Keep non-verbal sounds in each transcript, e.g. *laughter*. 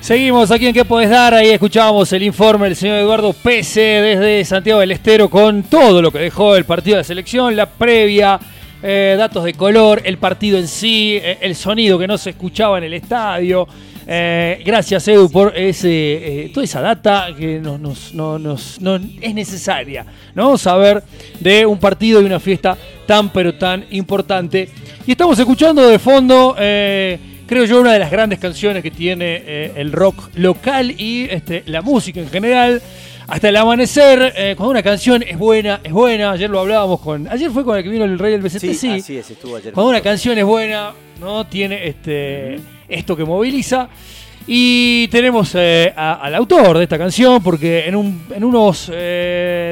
Seguimos aquí en ¿Qué podés dar? Ahí escuchábamos el informe del señor Eduardo Pese desde Santiago del Estero con todo lo que dejó el partido de selección, la previa, eh, datos de color, el partido en sí, eh, el sonido que no se escuchaba en el estadio. Eh, gracias Edu por ese, toda esa data que nos, es necesaria, ¿no? Saber de un partido y una fiesta tan pero tan importante. Y estamos escuchando de fondo creo yo, una de las grandes canciones que tiene eh, el rock local y este, la música en general. Hasta el amanecer, eh, cuando una canción es buena, es buena. Ayer lo hablábamos con. Ayer fue con el que vino el rey del BCT, sí. Así es, estuvo ayer. Cuando una canción es buena, ¿no? Tiene este, esto que moviliza. Y tenemos eh, al autor de esta canción, porque en, unos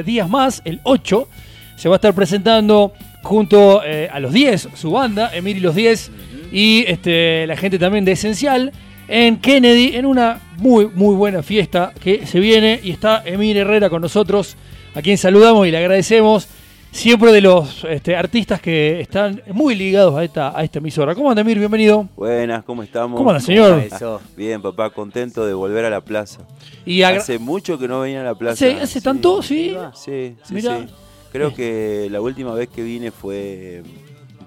días más, el 8, se va a estar presentando junto a los 10, su banda, Emir y los 10 y este, la gente también de Esencial en Kennedy, en una muy, muy buena fiesta que se viene y está Emir Herrera con nosotros, a quien saludamos y le agradecemos. Siempre de los este, artistas que están muy ligados a esta, a esta emisora. ¿Cómo anda, Emir? Bienvenido. Buenas, ¿cómo estamos? ¿Cómo anda, señor? Bien, papá, contento de volver a la plaza. Y hace mucho que no venía a la plaza. ¿Hace, hace tanto? Sí. Sí, sí, sí. Creo que la última vez que vine fue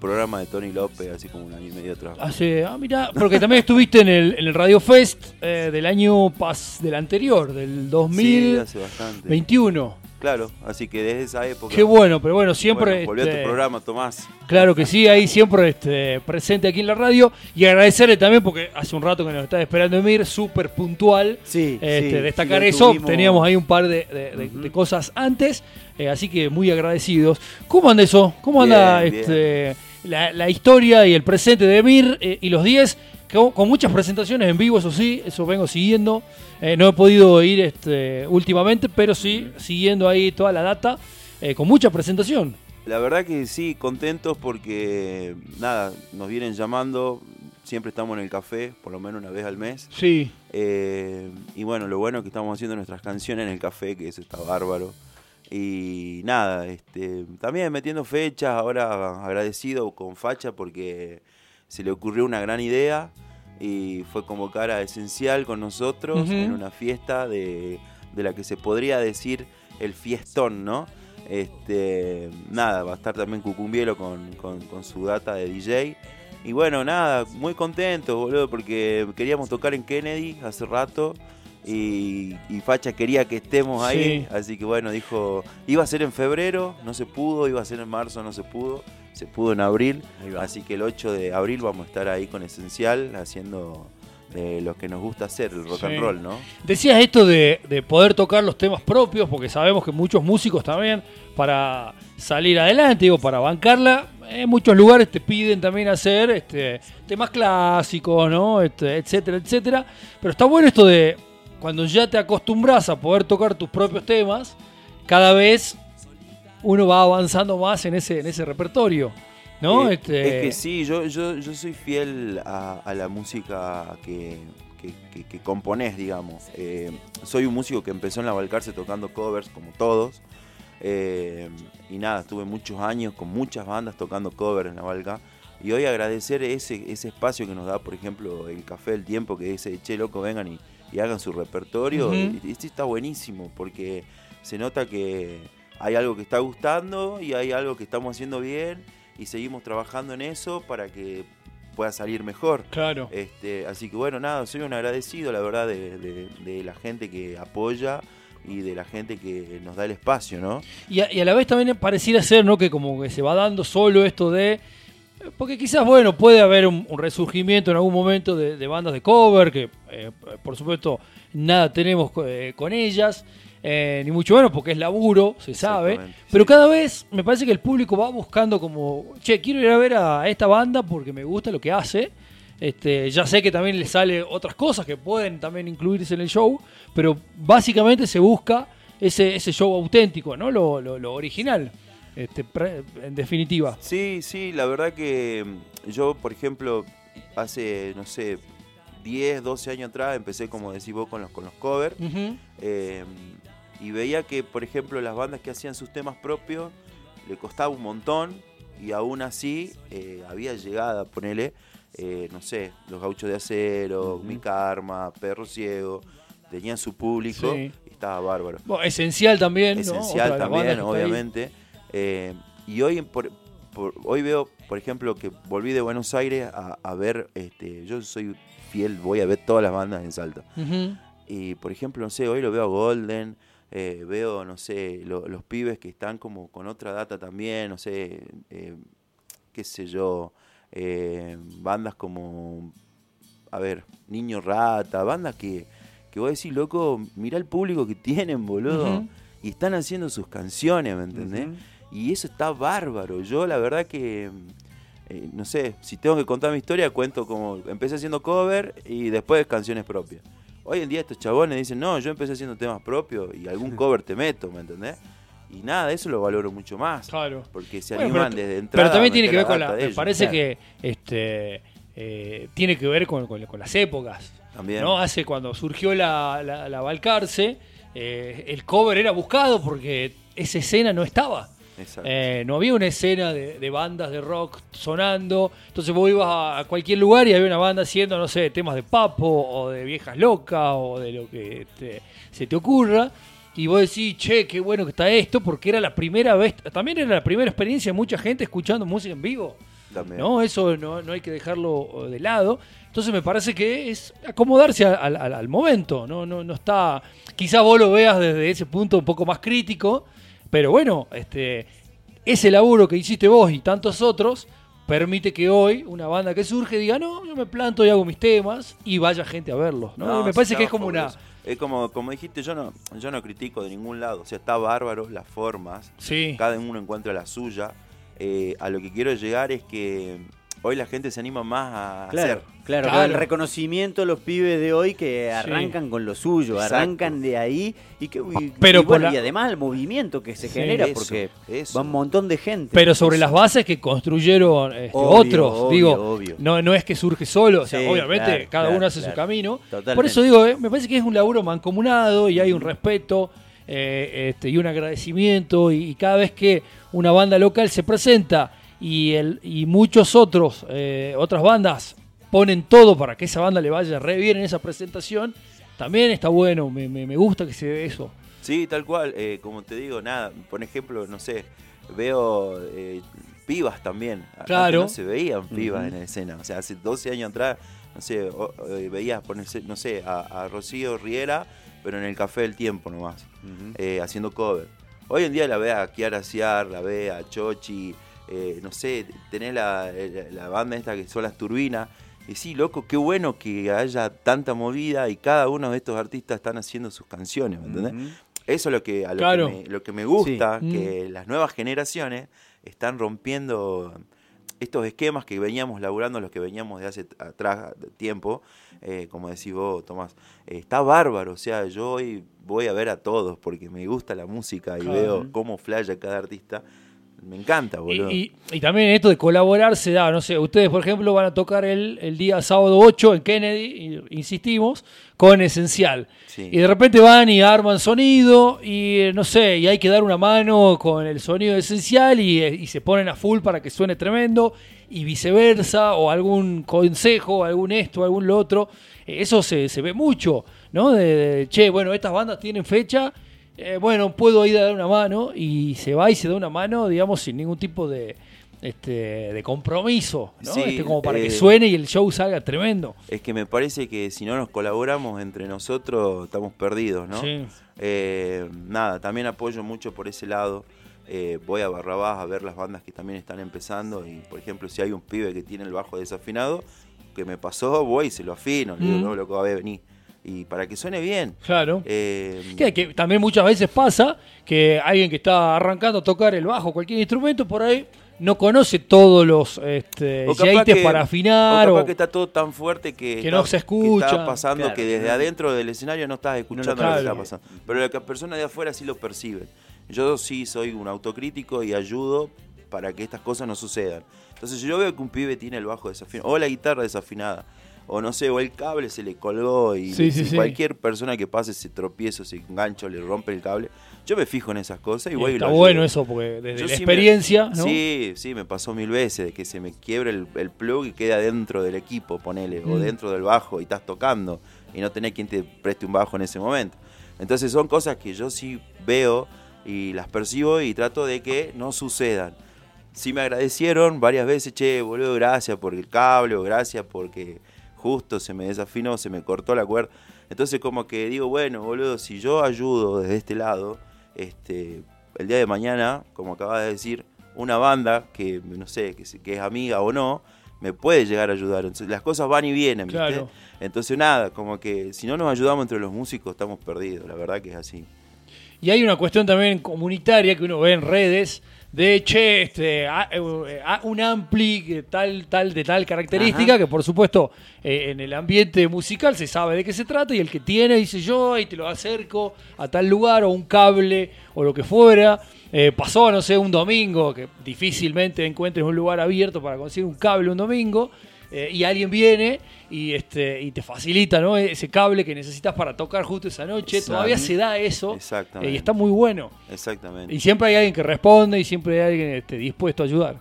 programa de Tony López, así como un año y medio atrás. ah, mira, porque también estuviste en el, en el Radio Fest eh, del año pas, del anterior, del 2021. Claro, así que desde esa época. Qué bueno, pero bueno, siempre. volvió a tu este, programa, Tomás. Claro que sí, ahí siempre este, presente aquí en la radio. Y agradecerle también, porque hace un rato que nos está esperando Emir, súper puntual. Sí, este, Destacar eso. Teníamos ahí un par de, cosas antes, eh, así que muy agradecidos. ¿Cómo anda eso? ¿Cómo anda este, la, historia y el presente de Emir eh, y los 10, con muchas presentaciones en vivo, eso sí, eso vengo siguiendo. Eh, no he podido ir este, últimamente, pero sí, siguiendo ahí toda la data, eh, con mucha presentación. La verdad que sí, contentos porque, nada, nos vienen llamando, siempre estamos en el café, por lo menos una vez al mes. Sí. y bueno, lo bueno es que estamos haciendo nuestras canciones en el café, que eso está bárbaro. Y nada, este, también metiendo fechas, ahora agradecido con Facha porque se le ocurrió una gran idea y fue convocar a Esencial con nosotros en una fiesta de, la que se podría decir el fiestón, ¿no? Este, nada, va a estar también Cucumbielo con, con su data de DJ. Y bueno, nada, muy contento, boludo, porque queríamos tocar en Kennedy hace rato y, Facha quería que estemos ahí, así que bueno, dijo, iba a ser en febrero, no se pudo, iba a ser en marzo, no se pudo, se pudo en abril, así que el 8 de abril vamos a estar ahí con Esencial haciendo de lo que nos gusta hacer, el rock and roll, ¿no? Decías esto de, poder tocar los temas propios, porque sabemos que muchos músicos también, para salir adelante, digo, para bancarla, en muchos lugares te piden también hacer este, temas clásicos, ¿no? Este, etcétera, etcétera. Pero está bueno esto de cuando ya te acostumbras a poder tocar tus propios temas, cada vez uno va avanzando más en ese, en ese repertorio. ¿no? Eh, este... Es que sí, yo, yo, yo soy fiel a, la música que, que, componés, digamos. Eh, soy un músico que empezó en la Balcarce tocando covers, como todos. Eh, y nada, estuve muchos años con muchas bandas tocando covers en la Balca. Y hoy agradecer ese, ese espacio que nos da, por ejemplo, el Café del Tiempo, que dice, che, loco, vengan y, y hagan su repertorio. y, esto está buenísimo porque se nota que hay algo que está gustando y hay algo que estamos haciendo bien y seguimos trabajando en eso para que pueda salir mejor. Claro. Este, así que bueno, nada, soy un agradecido, la verdad, de, la gente que apoya y de la gente que nos da el espacio, ¿no? Y a, y a la vez también pareciera ser, ¿no? Que como que se va dando solo esto de porque quizás, bueno, puede haber un, resurgimiento en algún momento de, bandas de cover, que eh, por supuesto nada tenemos eh, con ellas, eh, ni mucho menos porque es laburo, se sabe. Pero cada vez me parece que el público va buscando como, che, quiero ir a ver a, esta banda porque me gusta lo que hace. Este, ya sé que también le sale otras cosas que pueden también incluirse en el show, pero básicamente se busca ese, ese show auténtico, ¿no? lo, lo original. Este, en definitiva. Sí, sí, la verdad que mm, yo, por ejemplo, hace, no sé, 10, 12 años atrás empecé, como decís vos, con los, con los covers. Y veía que, por ejemplo, las bandas que hacían sus temas propios le costaba un montón y aún así eh, había llegada, ponele, eh, no sé, los gauchos de acero, mi karma, perro ciego, tenían su público Sí. y estaba bárbaro. Bueno, esencial también, Esencial también, obviamente. Eh, y hoy, por, por- hoy veo, por ejemplo, que volví de Buenos Aires a, a ver, este, yo soy fiel, voy a ver todas las bandas en Salta. Ujú. Y por ejemplo, no sé, hoy lo veo a Golden, eh, veo, no sé, lo- los pibes que están como con otra data también, no sé, eh, qué sé yo, eh, bandas como, a ver, Niño Rata, bandas que, que vos decís, loco, mirá el público que tienen, boludo. Y están haciendo sus canciones, ¿me entendés? Y eso está bárbaro. Yo la verdad que, no sé, si tengo que contar mi historia, cuento como empecé haciendo cover y después canciones propias. Hoy en día estos chabones dicen, no, yo empecé haciendo temas propios y algún cover te meto, ¿me entendés? Y nada, eso lo valoro mucho más. Claro. Porque se Bueno, animan pero, desde entrada. pero también a tiene que ver con la. de Me ellos. parece claro. que este eh, tiene que ver con, con- con las épocas. También. ¿no? Hace cuando surgió la, la, la Balcarce, eh, el cover era buscado porque esa escena no estaba. Eh, no había una escena de, de bandas de rock sonando. Entonces vos ibas a, a cualquier lugar y había una banda haciendo, no sé, temas de papo o de viejas locas o de lo que te- se te ocurra. Y vos decís, che, qué bueno que está esto, porque era la primera vez, también era la primera experiencia de mucha gente escuchando música en vivo. También. ¿no? Eso no, no hay que dejarlo de lado. Entonces me parece que es acomodarse al, al- al momento. ¿no? No, no está. Quizá vos lo veas desde ese punto un poco más crítico. Pero bueno, este, ese laburo que hiciste vos y tantos otros permite que hoy una banda que surge diga, no, yo me planto y hago mis temas y vaya gente a verlos. ¿no? No, me parece que es como una... Es como, como dijiste, yo no, yo no critico de ningún lado. O sea, está bárbaro las formas. Sí, Cada uno encuentra la suya. Eh, a lo que quiero llegar es que hoy la gente se anima más a Claro, hacer. claro, el reconocimiento los pibes de hoy que arrancan con lo suyo, Exacto. arrancan de ahí y que y- Pero y por bueno, la- y además el movimiento que se Sí, genera eso, porque eso. va un montón de gente. pero sobre Eso. las bases que construyeron este, Obvio, otros. obvio, digo, obvio. No, no es que surge solo, o sea, Sí, obviamente claro, cada claro, uno hace su camino. Totalmente. Por eso digo, eh, me parece que es un laburo mancomunado y hay un respeto eh, este, y un agradecimiento. Y, y cada vez que una banda local se presenta y, el, y muchos otros, eh, otras bandas ponen todo para que esa banda le vaya re bien en esa presentación, también está bueno, me, me- me gusta que se dé eso. Sí, tal cual. eh, como te digo, nada. Por ejemplo, no sé, veo eh, pibas también. Antes Claro. no se veían pibas en la escena. O sea, hace 12 años atrás, no sé, o- eh, veías, ponerse, no sé, a, a Rocío Riera, pero en el Café del Tiempo nomás, eh, haciendo cover. Hoy en día la ve a Kiara Ciar, la ve a Chochi, eh, no sé, tenés la, la- la banda esta que son las turbinas. Y sí, loco, qué bueno que haya tanta movida y cada uno de estos artistas están haciendo sus canciones, ¿me entendés? Eso es lo que, a lo, Claro. que me, lo que me gusta, Sí. que las nuevas generaciones están rompiendo estos esquemas que veníamos laburando, los que veníamos de hace atrás de tiempo, eh, como decís vos, Tomás. Eh, está bárbaro, o sea, yo hoy voy a ver a todos porque me gusta la música y Claro. veo cómo flaya cada artista. Me encanta, boludo. Y, y- y también esto de colaborar se da, no sé, ustedes por ejemplo van a tocar el, el día sábado 8 en Kennedy, insistimos, con Esencial. Sí. Y de repente van y arman sonido y eh, no sé, y hay que dar una mano con el sonido de Esencial y, eh, y se ponen a full para que suene tremendo y viceversa, o algún consejo, algún esto, algún lo otro. Eh, Eso se, se ve mucho, ¿no? De, de, che, bueno, estas bandas tienen fecha, eh, bueno, puedo ir a dar una mano y se va y se da una mano, digamos, sin ningún tipo de, este, de compromiso, ¿no? Sí, Este, como para que eh, suene y el show salga tremendo. Es que me parece que si no nos colaboramos entre nosotros, estamos perdidos, ¿no? Sí. Eh, nada, también apoyo mucho por ese lado. Eh, voy a Barrabás a ver las bandas que también están empezando y, por ejemplo, si hay un pibe que tiene el bajo desafinado, que me pasó, voy y se lo afino, le digo, Mm. no, loco, a ver, vení. Y para que suene bien. Claro. Eh, Que, que también muchas veces pasa que alguien que está arrancando a tocar el bajo, cualquier instrumento, por ahí no conoce todos los este, que- para afinar. o capaz o- que está todo tan fuerte que, Que no se escucha. que está pasando Claro. que desde adentro del escenario no estás escuchando lo que está pasando. Pero las personas de afuera sí lo perciben. Yo sí soy un autocrítico y ayudo para que estas cosas no sucedan. Entonces si yo veo que un pibe tiene el bajo desafinado o la guitarra desafinada o no sé, o el cable se le colgó y Sí, si sí, sí. cualquier persona que pase se tropiezo, se engancha, o le rompe el cable. Yo me fijo en esas cosas y voy y Está ayudo. bueno eso, porque desde Yo la me- experiencia, ¿no? Sí, sí, me pasó mil veces de que se me quiebre el, el plug y queda dentro del equipo, ponele, o Mm. dentro del bajo y estás tocando y no tenés quien te preste un bajo en ese momento. Entonces son cosas que yo sí veo y las percibo y trato de que no sucedan. Sí me agradecieron varias veces, che, boludo, gracias por el cable o gracias porque justo se me desafinó, se me cortó la cuerda. Entonces como que digo, bueno, boludo, si yo ayudo desde este lado, este, el día de mañana, como acabas de decir, una banda que, no sé, que, que es amiga o no, me puede llegar a ayudar. Entonces, las cosas van y vienen, ¿viste? Claro. Entonces nada, como que si no nos ayudamos entre los músicos estamos perdidos, la verdad que es así. Y hay una cuestión también comunitaria que uno ve en redes de, che, este, a- eh, a- un ampli que tal, tal, de tal característica, que por supuesto eh, en el ambiente musical se sabe de qué se trata y el que tiene dice yo, ahí te lo acerco a tal lugar o un cable o lo que fuera. Eh, pasó, no sé, un domingo, que difícilmente encuentres un lugar abierto para conseguir un cable un domingo. eh, y alguien viene y este y te facilita ¿no? ese cable que necesitas para tocar justo esa noche. Todavía se da eso Exactamente. eh, y está muy bueno. Exactamente. Y siempre hay alguien que responde y siempre hay alguien este, dispuesto a ayudar.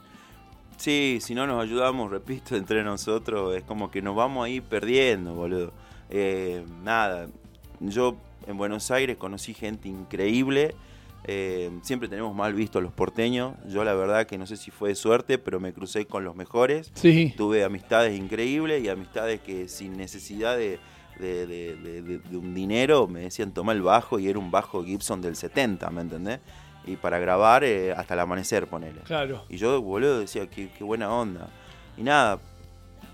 Sí, si no nos ayudamos, repito, entre nosotros, es como que nos vamos ahí perdiendo, boludo. Eh, nada, yo en Buenos Aires conocí gente increíble. Eh, siempre tenemos mal visto a los porteños. Yo la verdad que no sé si fue de suerte, pero me crucé con los mejores. Sí. Tuve amistades increíbles y amistades que sin necesidad de, de- de- de- de- de un dinero me decían toma el bajo y era un bajo Gibson del 70, ¿me entendés? Y para grabar eh, hasta el amanecer, ponele. Claro. Y yo, boludo, decía, qué, qué buena onda. Y nada,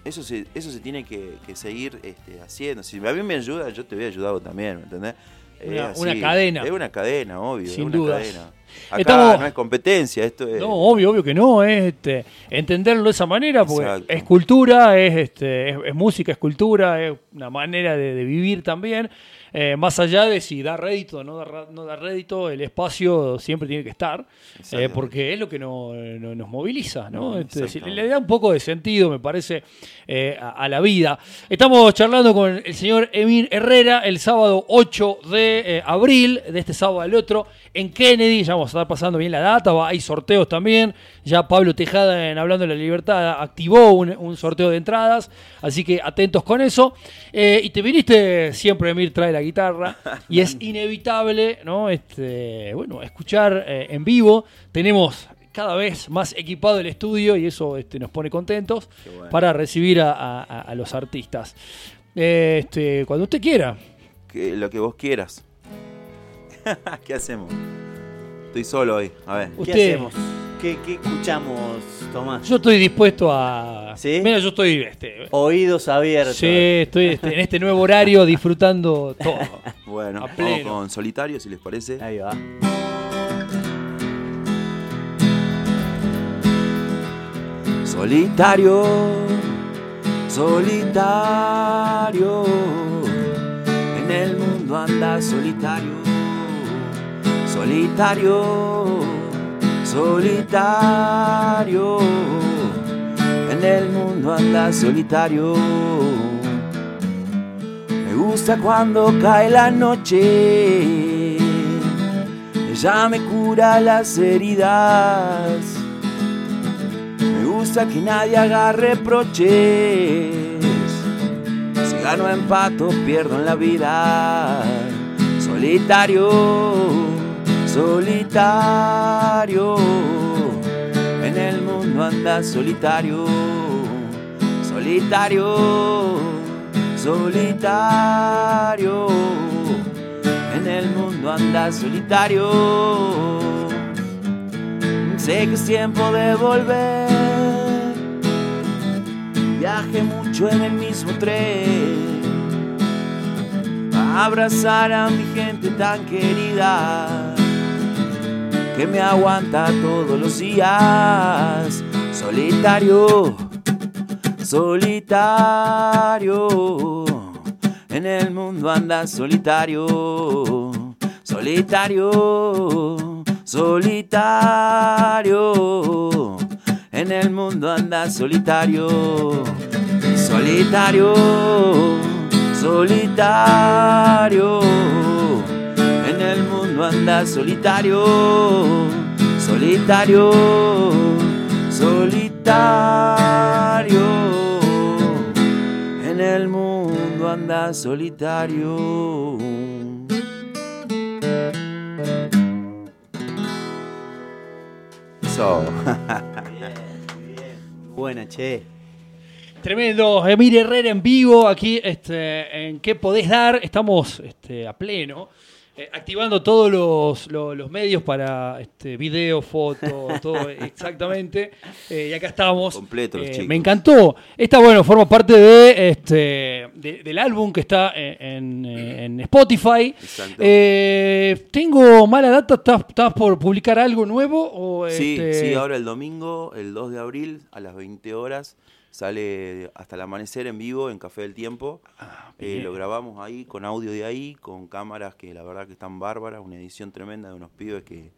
eso se, eso se tiene que, que seguir este, haciendo. Si a mí me ayuda, yo te voy a ayudar vos también, ¿me entendés? Una- así. una cadena. Es una cadena, obvio. Sin una dudas. cadena. Acá Estamos- no es competencia, esto es... No, obvio, obvio que no, es este, entenderlo de esa manera, porque Exacto. es cultura, es, este, es, es música, es cultura, es una manera de, de vivir también. Eh, más allá de si da rédito o no da, ra- no da rédito, el espacio siempre tiene que estar, eh, porque es lo que no- no- nos moviliza, ¿no? Este, le da un poco de sentido, me parece, eh, a, a la vida. Estamos charlando con el señor Emir Herrera el sábado 8 de abril, de este sábado al otro, en Kennedy. Ya vamos a estar pasando bien la data, va- hay sorteos también. Ya Pablo Tejada, en Hablando de la Libertad, activó un, un sorteo de entradas, así que atentos con eso. Eh, y te viniste siempre, Emir trae la guitarra, y es inevitable, ¿no? Este, bueno, escuchar eh, en vivo. Tenemos cada vez más equipado el estudio y eso este, nos pone contentos bueno. para recibir a, a- a los artistas. Eh, Este, cuando usted quiera. Que, lo que vos quieras. *laughs* ¿Qué hacemos? Estoy solo hoy. A ver. ¿Qué Usted- hacemos? ¿Qué, qué escuchamos, Tomás? Yo estoy dispuesto a. ¿Sí? Mira, yo estoy. Este, Oídos abiertos. sí, estoy este, en este nuevo horario disfrutando todo. *laughs* Bueno, A vamos pleno. con Solitario, si les parece. Ahí va. Solitario, solitario, en el mundo anda solitario, solitario, solitario, en el mundo anda solitario. Me gusta cuando cae la noche, ella me cura las heridas. Me gusta que nadie haga reproches. Si gano empato, pierdo en la vida. Solitario, solitario. En el mundo anda solitario. Solitario, solitario. En el mundo anda solitario. Sé que es tiempo de volver. Viaje mucho en el mismo tren. A abrazar a mi gente tan querida. Que me aguanta todos los días. Solitario, solitario. En el mundo anda solitario. Solitario, solitario. En el mundo anda solitario. solitario, solitario. Mundo anda solitario, solitario, solitario. En el mundo anda solitario. Eso. *laughs* Buena, che. Tremendo, Emir Herrera en vivo aquí este, en ¿Qué podés dar? Estamos este, a pleno, eh, activando todos los, los- los medios para este, video, foto, *laughs* todo exactamente. Eh, y acá estamos. Completo los Eh, chicos. Me encantó. Esta, bueno, forma parte de, este, de- del álbum que está en, en, eh, en Spotify. Exacto. Eh, tengo mala data, ¿estás, estás por publicar algo nuevo? O, Sí, este, sí, ahora el domingo, el 2 de abril, a las 20 horas, sale hasta el amanecer en vivo en Café del Tiempo. Eh, lo grabamos ahí, con audio de ahí, con cámaras que la verdad que están bárbaras, una edición tremenda de unos pibes que,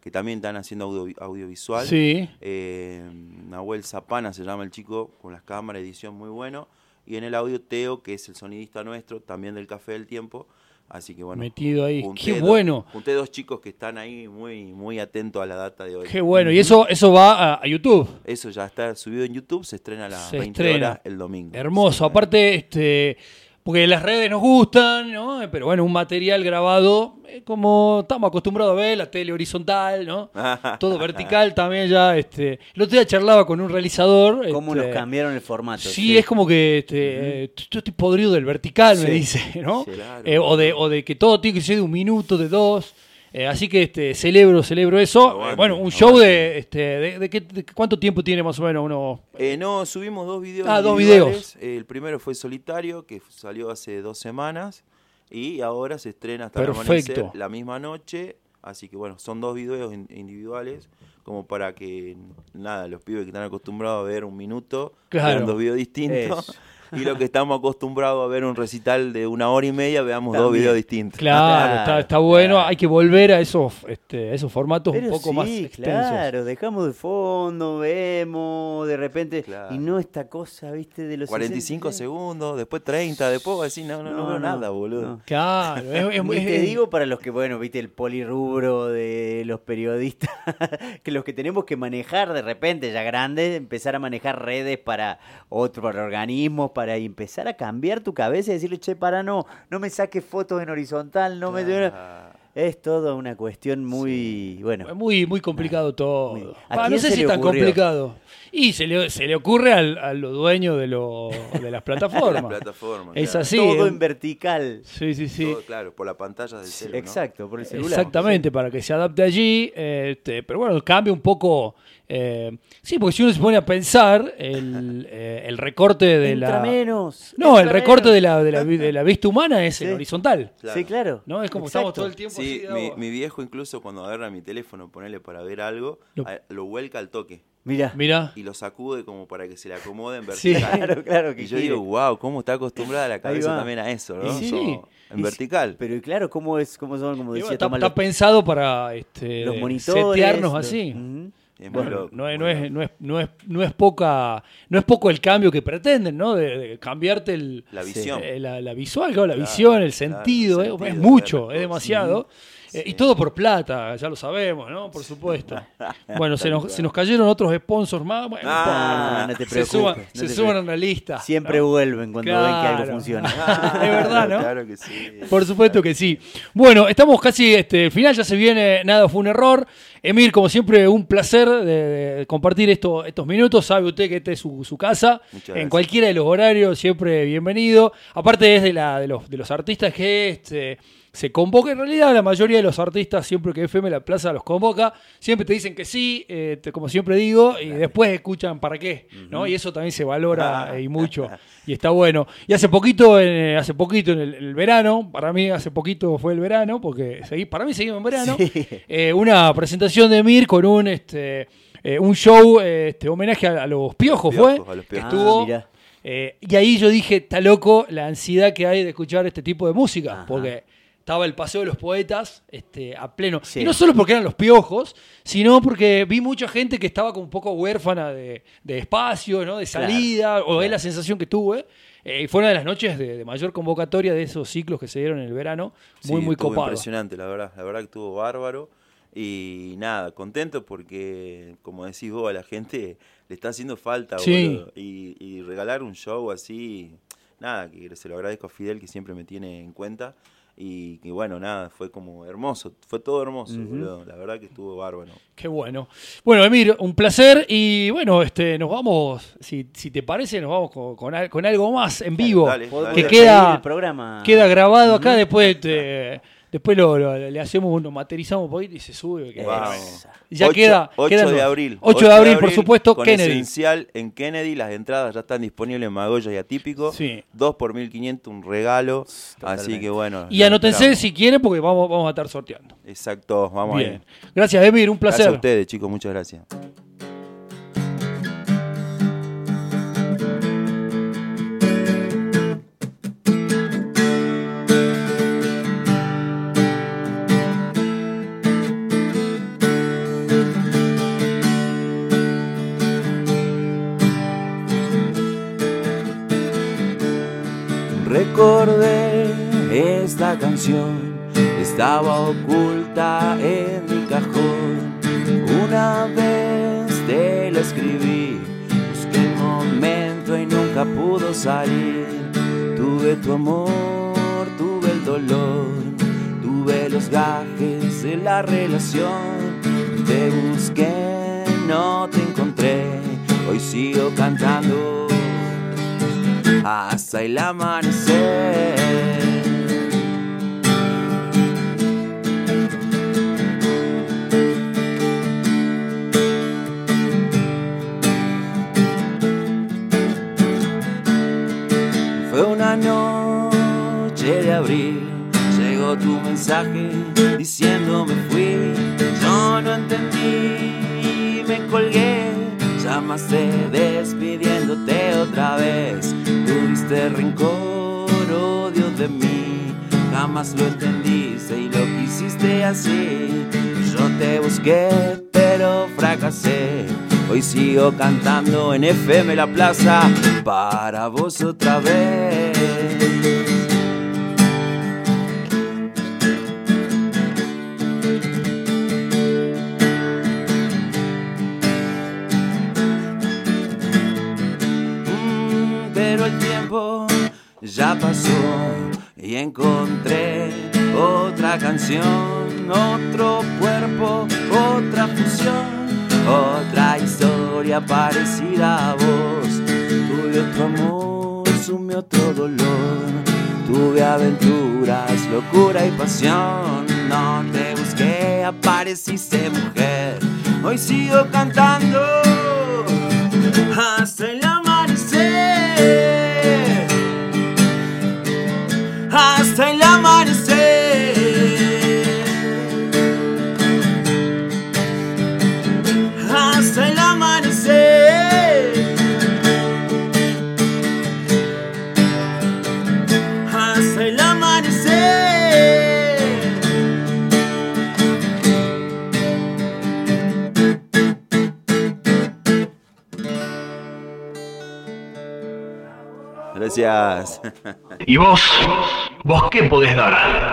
que también están haciendo audio- audiovisual. Sí. Eh, Nahuel Zapana se llama el chico, con las cámaras, edición muy bueno. Y en el audio Teo, que es el sonidista nuestro, también del Café del Tiempo. Así que bueno. Metido ahí. Qué dos- bueno. Junté dos chicos que están ahí muy, muy atentos a la data de hoy. Qué bueno. Y eso, eso va a, a YouTube. Eso ya está subido en YouTube, se estrena a las Se 20 estrena. horas el domingo. Hermoso. Aparte, este. Porque las redes nos gustan, ¿no? Pero bueno, un material grabado, eh, como estamos acostumbrados a ver, la tele horizontal, ¿no? *laughs* Todo vertical también ya. Este. El otro día charlaba con un realizador. ¿Cómo este, nos cambiaron el formato? Sí, es como que este, eh, yo estoy podrido del vertical, me dice, ¿no? Claro. Eh, o, de, o de que todo tiene que ser de un minuto, de dos. Eh, así que este, celebro, celebro eso. Aguante, Eh, bueno, un aguante. show de, este, de, de qué- de cuánto tiempo tiene más o menos uno. Eh, no, subimos dos videos. Ah, dos individuales. El primero fue Solitario, que salió hace dos semanas. Y ahora se estrena hasta el Perfecto. amanecer la misma noche. Así que bueno, son dos videos in- individuales. Como para que, nada, los pibes que están acostumbrados a ver un minuto, Claro. vean dos videos distintos. Eso. *laughs* Y los que estamos acostumbrados a ver un recital de una hora y media, veamos dos videos distintos. Claro, Claro, está, está bueno. claro. Hay que volver a esos, este, a esos formatos Pero un poco sí, más extensos. claro, dejamos de fondo, vemos de repente, Claro. y no esta cosa, viste, de los 45 60. segundos, después 30, después vos decís, no, no, no, veo nada, boludo. no. Claro, es, es- *laughs* es- te digo para los que, bueno, viste el polirrubro de los periodistas, *laughs* que los que tenemos que manejar de repente, ya grandes, empezar a manejar redes para otros, para organismos, para empezar a cambiar tu cabeza y decirle, che, para, no, no me saques fotos en horizontal, no me... Es toda una cuestión muy, bueno, Es muy, muy complicado todo. Muy- ¿A Ah, no sé si le tan complicado. Y se le, se le ocurre al, a los dueños de, lo- de las *laughs* plataformas. Plataforma, Es claro. así. todo eh. en vertical. Sí, sí, sí. Todo, claro, por la pantalla del celular. Exacto, por el celular. Exactamente, para que se adapte allí. este, pero bueno, cambia un poco. Eh, sí, porque si uno se pone a pensar, el, *laughs* eh, el recorte de Entra la. menos. No, el recorte menos. de la, de, la, vi- de la vista humana es el Sí. horizontal. Claro. Sí, claro. ¿No? Es como Exacto. estamos todo el tiempo Sí, así. mi, mi viejo incluso cuando agarra mi teléfono, ponerle para ver algo, Lo- a- lo vuelca al toque Mira. Mirá. y lo sacude como para que se le acomode en Sí. vertical. *laughs* Claro, claro que Y yo quiere. digo, wow, cómo está acostumbrada la cabeza también a eso, ¿no? Y sí. So, en Y- vertical. Pero y claro, ¿cómo es? ¿Cómo son? Como decía bueno, está, Tomás, está los, pensado para este, los monitores. setearnos los- así. Ujú. Es muy Bueno, loco, no, es, muy no, es, no, es, no, es, no es poca no es poco el cambio que pretenden, ¿no? De, de cambiarte el, La visión. eh, la, la visual, claro, la Claro, visión, el claro, sentido, eh, es mucho, es demasiado. Eh, y todo por plata, ya lo sabemos, ¿no? Por supuesto. *laughs* Bueno, se nos, se nos cayeron otros sponsors más. Bueno, Ah, no te se preocupes, suban, no se te suban a una lista. Siempre ¿no? vuelven cuando ven que algo funciona. *laughs* Es verdad, ¿no? Claro que sí. Por supuesto que sí. Bueno, estamos casi este, el final, ya se viene, nada fue un error. Emir, como siempre, un placer de, de compartir esto, estos minutos. Sabe usted que esta es su, su casa. En cualquiera de los horarios, siempre bienvenido. Aparte es de, la, de, los, de los artistas que este, se convoca. En realidad, la mayoría de los artistas, siempre que FM La Plaza los convoca, siempre te dicen que sí, eh, te- como siempre digo, y después escuchan para qué. ¿no? Y eso también se valora eh, y mucho. Y está bueno. Y hace poquito, eh, hace poquito en el, el verano, para mí hace poquito fue el verano, porque seguí, para mí seguimos en verano, Sí. eh, una presentación de Mir con un este eh, un show este homenaje a, a los piojos, Piojos, fue a los que piojos. estuvo Ah, eh, y ahí yo dije está loco la ansiedad que hay de escuchar este tipo de música Ajá. porque estaba el Paseo de los Poetas este, a pleno. Sí. Y no solo porque eran los piojos, sino porque vi mucha gente que estaba como un poco huérfana de, de espacio, ¿no? de Claro, salida, o es claro. la sensación que tuve. Eh, y fue una de las noches de, de mayor convocatoria de esos ciclos que se dieron en el verano. Muy, Sí, muy copado. impresionante, la verdad. La verdad que estuvo bárbaro. Y nada, contento porque, como decís vos, a la gente le está haciendo falta, Sí. Y, y regalar un show así, nada, que se lo agradezco a Fidel que siempre me tiene en cuenta. Y que bueno, nada, fue como hermoso, fue todo hermoso, boludo. La verdad que estuvo bárbaro. Qué bueno. Bueno, Emir, un placer. Y bueno, este, nos vamos, si, si te parece, nos vamos con, con al- con algo más en vivo. dale, que dale. queda, el programa. queda grabado acá, después te- después lo, lo- le hacemos, nos materizamos un poquito y se sube. que-. Y ya queda. 8 quedan de abril. 8 de abril, por supuesto, con Kennedy. Esencial en Kennedy. Las entradas ya están disponibles en Magoya y Atípico. Sí. 2 por 1500, un regalo. Totalmente. Así que bueno. Y anótense esperamos. si quieren, porque vamos, vamos a estar sorteando. Exacto, vamos Bien. ahí. Gracias, Emir, un Gracias placer. a ustedes, chicos, muchas gracias. De la relación. Te busqué, no te encontré, hoy sigo cantando hasta el amanecer. Diciendo me fui. Yo no entendí, me colgué. Llamaste despidiéndote otra vez. Tuviste rencor, odio de mí. Jamás lo entendiste y lo quisiste así. Yo te busqué, pero fracasé. Hoy sigo cantando en FM La Plaza para vos otra vez. Ya pasó y encontré otra canción, otro cuerpo, otra fusión, otra historia parecida a vos. Tuve otro amor, sume otro dolor, tuve aventuras, locura y pasión. No te busqué, apareciste mujer, hoy sigo cantando ¿Y vos? ¿Vos qué podés dar?